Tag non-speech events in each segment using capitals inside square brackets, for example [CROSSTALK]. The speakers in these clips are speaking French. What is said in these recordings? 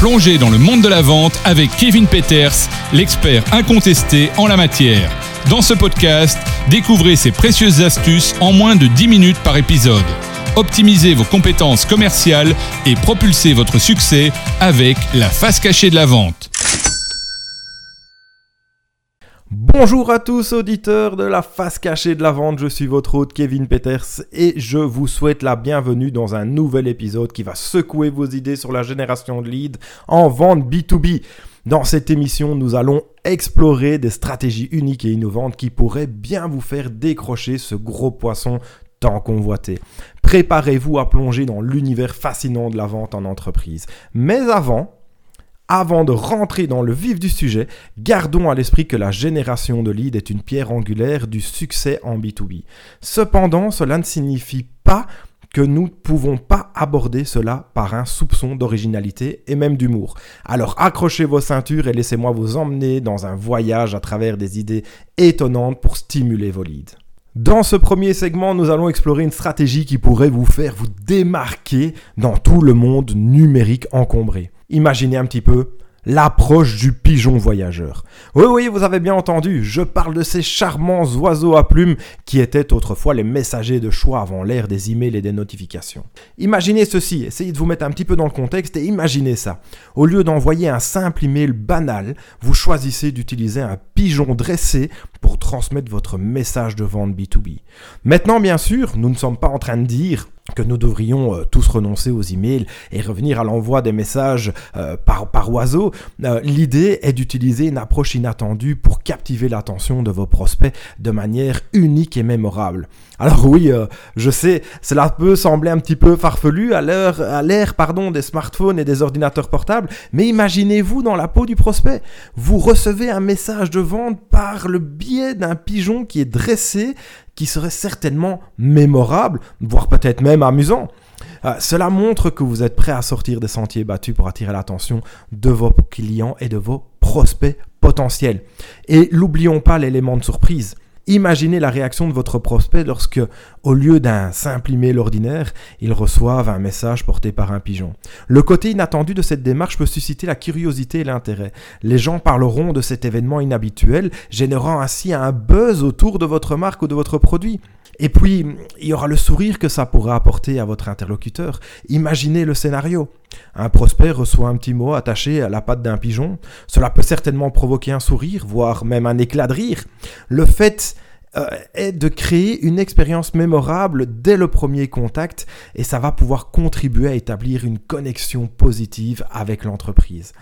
Plongez dans le monde de la vente avec Kevin Peters, l'expert incontesté en la matière. Dans ce podcast, découvrez ses précieuses astuces en moins de 10 minutes par épisode. Optimisez vos compétences commerciales et propulsez votre succès avec la face cachée de la vente. Bonjour à tous auditeurs de la face cachée de la vente, je suis votre hôte Kevin Peters et je vous souhaite la bienvenue dans un nouvel épisode qui va secouer vos idées sur la génération de leads en vente B2B. Dans cette émission, nous allons explorer des stratégies uniques et innovantes qui pourraient bien vous faire décrocher ce gros poisson tant convoité. Préparez-vous à plonger dans l'univers fascinant de la vente en entreprise. Mais avant, avant de rentrer dans le vif du sujet, gardons à l'esprit que la génération de leads est une pierre angulaire du succès en B2B. Cependant, cela ne signifie pas que nous ne pouvons pas aborder cela par un soupçon d'originalité et même d'humour. Alors accrochez vos ceintures et laissez-moi vous emmener dans un voyage à travers des idées étonnantes pour stimuler vos leads. Dans ce premier segment, nous allons explorer une stratégie qui pourrait vous faire vous démarquer dans tout le monde numérique encombré. Imaginez un petit peu l'approche du pigeon voyageur. Oui, oui, vous avez bien entendu, je parle de ces charmants oiseaux à plumes qui étaient autrefois les messagers de choix avant l'ère des emails et des notifications. Imaginez ceci, essayez de vous mettre un petit peu dans le contexte et imaginez ça. Au lieu d'envoyer un simple email banal, vous choisissez d'utiliser un pigeon dressé pour transmettre votre message de vente B2B. Maintenant, bien sûr, nous ne sommes pas en train de dire que nous devrions euh, tous renoncer aux emails et revenir à l'envoi des messages euh, par, par oiseau. Euh, l'idée est d'utiliser une approche inattendue pour captiver l'attention de vos prospects de manière unique et mémorable. Alors oui, je sais, cela peut sembler un petit peu farfelu à l'ère, des smartphones et des ordinateurs portables, mais imaginez-vous dans la peau du prospect. Vous recevez un message de vente par le biais d'un pigeon qui est dressé, qui serait certainement mémorable, voire peut-être même amusant. Euh, cela montre que vous êtes prêt à sortir des sentiers battus pour attirer l'attention de vos clients et de vos prospects potentiels. Et n'oublions pas l'élément de surprise. Imaginez la réaction de votre prospect lorsque, au lieu d'un simple email ordinaire, ils reçoivent un message porté par un pigeon. Le côté inattendu de cette démarche peut susciter la curiosité et l'intérêt. Les gens parleront de cet événement inhabituel, générant ainsi un buzz autour de votre marque ou de votre produit. Et puis, il y aura le sourire que ça pourra apporter à votre interlocuteur. Imaginez le scénario. Un prospect reçoit un petit mot attaché à la patte d'un pigeon. Cela peut certainement provoquer un sourire, voire même un éclat de rire. Le fait euh, est de créer une expérience mémorable dès le premier contact et ça va pouvoir contribuer à établir une connexion positive avec l'entreprise.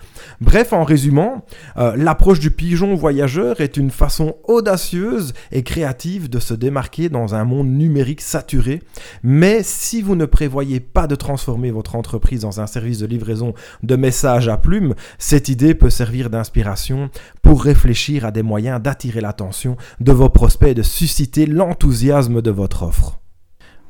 Bref, en résumant, euh, l'approche du pigeon voyageur est une façon audacieuse et créative de se démarquer dans un monde numérique saturé, mais si vous ne prévoyez pas de transformer votre entreprise dans un service de livraison de messages à plumes, cette idée peut servir d'inspiration pour réfléchir à des moyens d'attirer l'attention de vos prospects de susciter l'enthousiasme de votre offre.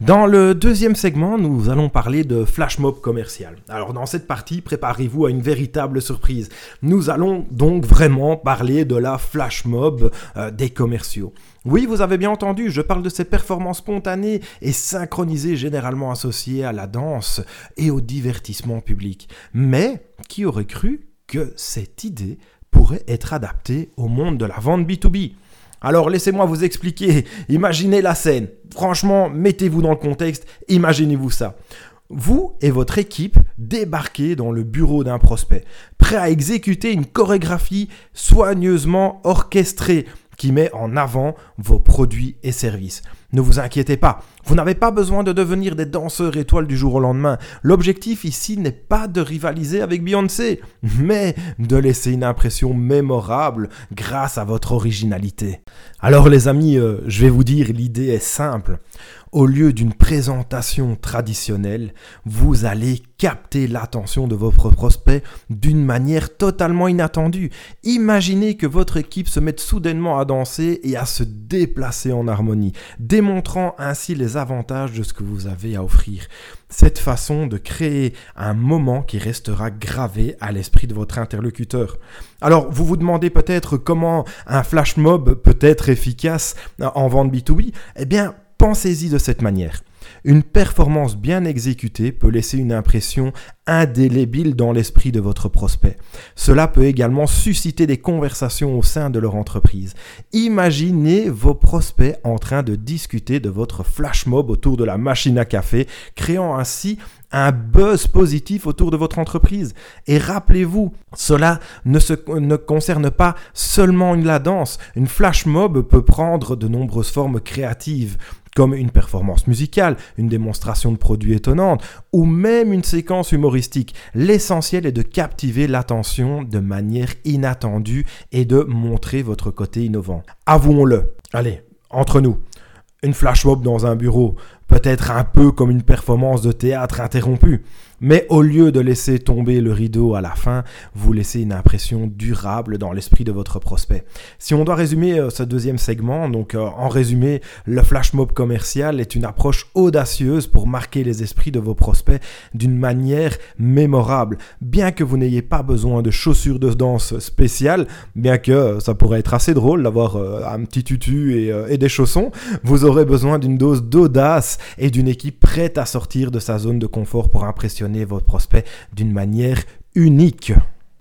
Dans le deuxième segment, nous allons parler de flash mob commercial. Alors dans cette partie, préparez-vous à une véritable surprise. Nous allons donc vraiment parler de la flash mob euh, des commerciaux. Oui, vous avez bien entendu, je parle de ces performances spontanées et synchronisées généralement associées à la danse et au divertissement public. Mais qui aurait cru que cette idée pourrait être adaptée au monde de la vente B2B alors laissez-moi vous expliquer, [LAUGHS] imaginez la scène. Franchement, mettez-vous dans le contexte, imaginez-vous ça. Vous et votre équipe débarquez dans le bureau d'un prospect, prêt à exécuter une chorégraphie soigneusement orchestrée qui met en avant vos produits et services. Ne vous inquiétez pas, vous n'avez pas besoin de devenir des danseurs étoiles du jour au lendemain. L'objectif ici n'est pas de rivaliser avec Beyoncé, mais de laisser une impression mémorable grâce à votre originalité. Alors les amis, euh, je vais vous dire, l'idée est simple. Au lieu d'une présentation traditionnelle, vous allez capter l'attention de votre prospect d'une manière totalement inattendue. Imaginez que votre équipe se mette soudainement à danser et à se déplacer en harmonie, démontrant ainsi les de ce que vous avez à offrir. Cette façon de créer un moment qui restera gravé à l'esprit de votre interlocuteur. Alors, vous vous demandez peut-être comment un flash mob peut être efficace en vente B2B Eh bien, pensez-y de cette manière. Une performance bien exécutée peut laisser une impression indélébile dans l'esprit de votre prospect. Cela peut également susciter des conversations au sein de leur entreprise. Imaginez vos prospects en train de discuter de votre flash mob autour de la machine à café, créant ainsi un buzz positif autour de votre entreprise. Et rappelez-vous, cela ne, concerne pas seulement la danse. Une flash mob peut prendre de nombreuses formes créatives comme une performance musicale, une démonstration de produits étonnante ou même une séquence humoristique. L'essentiel est de captiver l'attention de manière inattendue et de montrer votre côté innovant. Avouons-le. Allez, entre nous. Une flash mob dans un bureau, peut-être un peu comme une performance de théâtre interrompue. Mais au lieu de laisser tomber le rideau à la fin, vous laissez une impression durable dans l'esprit de votre prospect. Si on doit résumer euh, ce deuxième segment, donc euh, en résumé, le flash mob commercial est une approche audacieuse pour marquer les esprits de vos prospects d'une manière mémorable. Bien que vous n'ayez pas besoin de chaussures de danse spéciales, bien que euh, ça pourrait être assez drôle d'avoir un petit tutu et, et des chaussons, vous aurez besoin d'une dose d'audace et d'une équipe prête à sortir de sa zone de confort pour impressionner votre prospect d'une manière unique.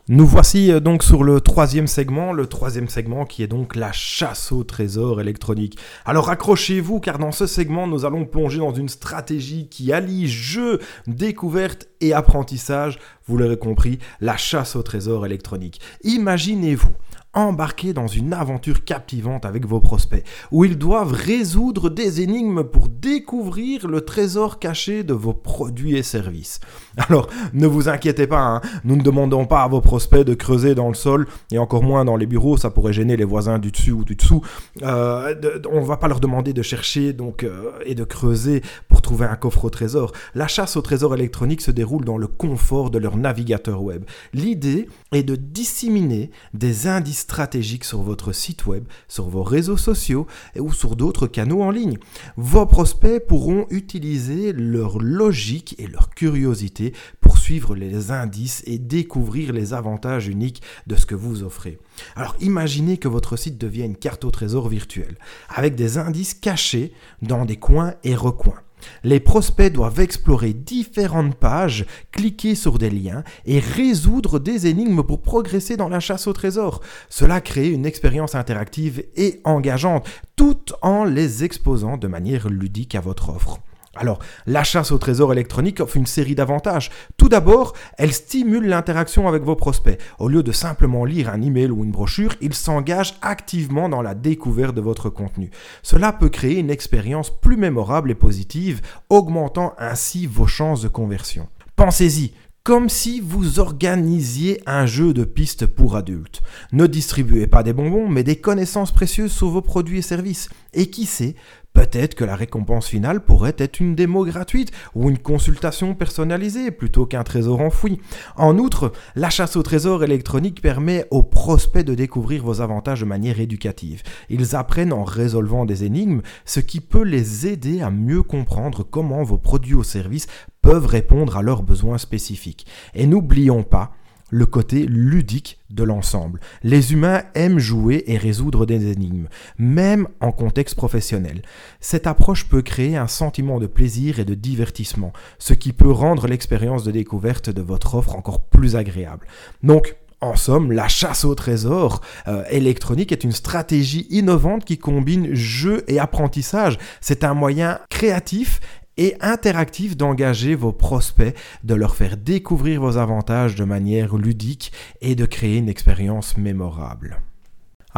Nous voici euh, donc sur le troisième segment, le troisième segment qui est donc la chasse au trésor électronique. Alors accrochez-vous car dans ce segment nous allons plonger dans une stratégie qui allie jeu, découverte et apprentissage, vous l'aurez compris, la chasse au trésor électronique. Imaginez-vous embarquer dans une aventure captivante avec vos prospects, où ils doivent résoudre des énigmes pour découvrir le trésor caché de vos produits et services. [LAUGHS] Alors, ne vous inquiétez pas, hein, nous ne demandons pas à vos prospects de creuser dans le sol, et encore moins dans les bureaux, ça pourrait gêner les voisins du dessus ou du dessous. Euh, on ne va pas leur demander de chercher donc euh, et de creuser pour trouver un coffre au trésor. La chasse au trésor électronique se déroule dans le confort de leur navigateur web. L'idée est de disséminer des indices stratégiques sur votre site web, sur vos réseaux sociaux ou sur d'autres canaux en ligne. Vos prospects pourront utiliser leur logique et leur curiosité pour suivre les indices et découvrir les avantages uniques de ce que vous offrez. Alors imaginez que votre site devienne une carte au trésor virtuelle, avec des indices cachés dans des coins et recoins. Les prospects doivent explorer différentes pages, cliquer sur des liens et résoudre des énigmes pour progresser dans la chasse au trésor. Cela crée une expérience interactive et engageante, tout en les exposant de manière ludique à votre offre. Alors, la chasse au trésor électronique offre une série d'avantages. Tout d'abord, elle stimule l'interaction avec vos prospects. Au lieu de simplement lire un email ou une brochure, ils s'engagent activement dans la découverte de votre contenu. Cela peut créer une expérience plus mémorable et positive, augmentant ainsi vos chances de conversion. Pensez-y, comme si vous organisiez un jeu de pistes pour adultes. Ne distribuez pas des bonbons, mais des connaissances précieuses sur vos produits et services. Et qui sait, Peut-être que la récompense finale pourrait être une démo gratuite ou une consultation personnalisée plutôt qu'un trésor enfoui. En outre, la chasse au trésor électronique permet aux prospects de découvrir vos avantages de manière éducative. Ils apprennent en résolvant des énigmes, ce qui peut les aider à mieux comprendre comment vos produits ou services peuvent répondre à leurs besoins spécifiques. Et n'oublions pas, le côté ludique de l'ensemble. Les humains aiment jouer et résoudre des énigmes, même en contexte professionnel. Cette approche peut créer un sentiment de plaisir et de divertissement, ce qui peut rendre l'expérience de découverte de votre offre encore plus agréable. Donc, en somme, la chasse au trésor euh, électronique est une stratégie innovante qui combine jeu et apprentissage. C'est un moyen créatif et interactif d'engager vos prospects, de leur faire découvrir vos avantages de manière ludique et de créer une expérience mémorable.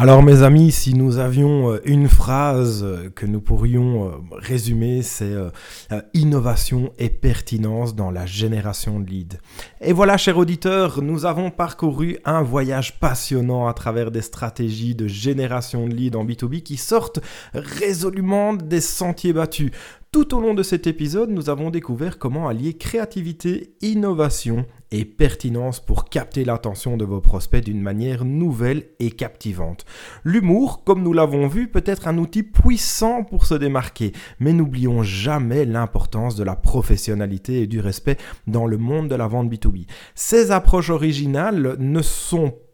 Alors mes amis, si nous avions euh, une phrase que nous pourrions euh, résumer, c'est euh, innovation et pertinence dans la génération de leads. Et voilà, chers auditeurs, nous avons parcouru un voyage passionnant à travers des stratégies de génération de leads en B2B qui sortent résolument des sentiers battus. Tout au long de cet épisode, nous avons découvert comment allier créativité, innovation et pertinence pour capter l'attention de vos prospects d'une manière nouvelle et captivante. L'humour, comme nous l'avons vu, peut être un outil puissant pour se démarquer, mais n'oublions jamais l'importance de la professionnalité et du respect dans le monde de la vente B2B. Ces approches originales ne sont pas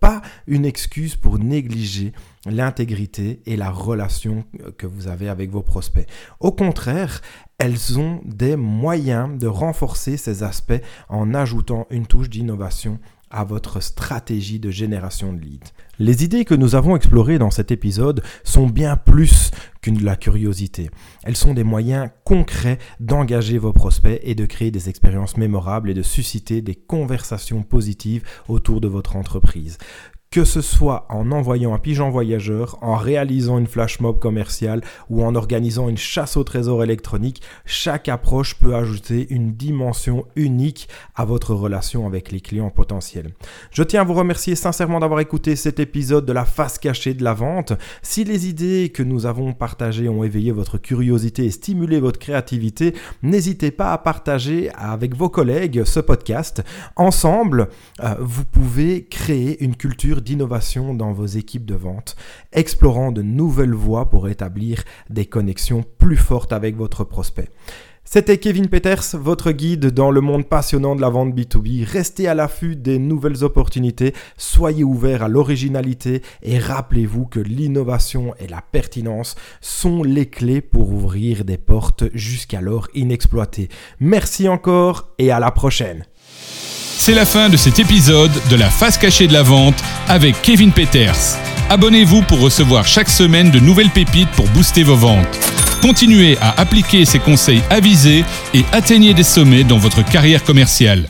une excuse pour négliger l'intégrité et la relation que vous avez avec vos prospects. Au contraire, elles ont des moyens de renforcer ces aspects en ajoutant une touche d'innovation à votre stratégie de génération de leads. Les idées que nous avons explorées dans cet épisode sont bien plus qu'une la curiosité. Elles sont des moyens concrets d'engager vos prospects et de créer des expériences mémorables et de susciter des conversations positives autour de votre entreprise que ce soit en envoyant un pigeon voyageur, en réalisant une flash mob commerciale ou en organisant une chasse au trésor électronique, chaque approche peut ajouter une dimension unique à votre relation avec les clients potentiels. Je tiens à vous remercier sincèrement d'avoir écouté cet épisode de la face cachée de la vente. Si les idées que nous avons partagées ont éveillé votre curiosité et stimulé votre créativité, n'hésitez pas à partager avec vos collègues ce podcast. Ensemble, euh, vous pouvez créer une culture d'innovation dans vos équipes de vente, explorant de nouvelles voies pour établir des connexions plus fortes avec votre prospect. C'était Kevin Peters, votre guide dans le monde passionnant de la vente B2B. Restez à l'affût des nouvelles opportunités, soyez ouverts à l'originalité et rappelez-vous que l'innovation et la pertinence sont les clés pour ouvrir des portes jusqu'alors inexploitées. Merci encore et à la prochaine. C'est la fin de cet épisode de la face cachée de la vente avec Kevin Peters. Abonnez-vous pour recevoir chaque semaine de nouvelles pépites pour booster vos ventes. Continuez à appliquer ces conseils avisés et atteignez des sommets dans votre carrière commerciale.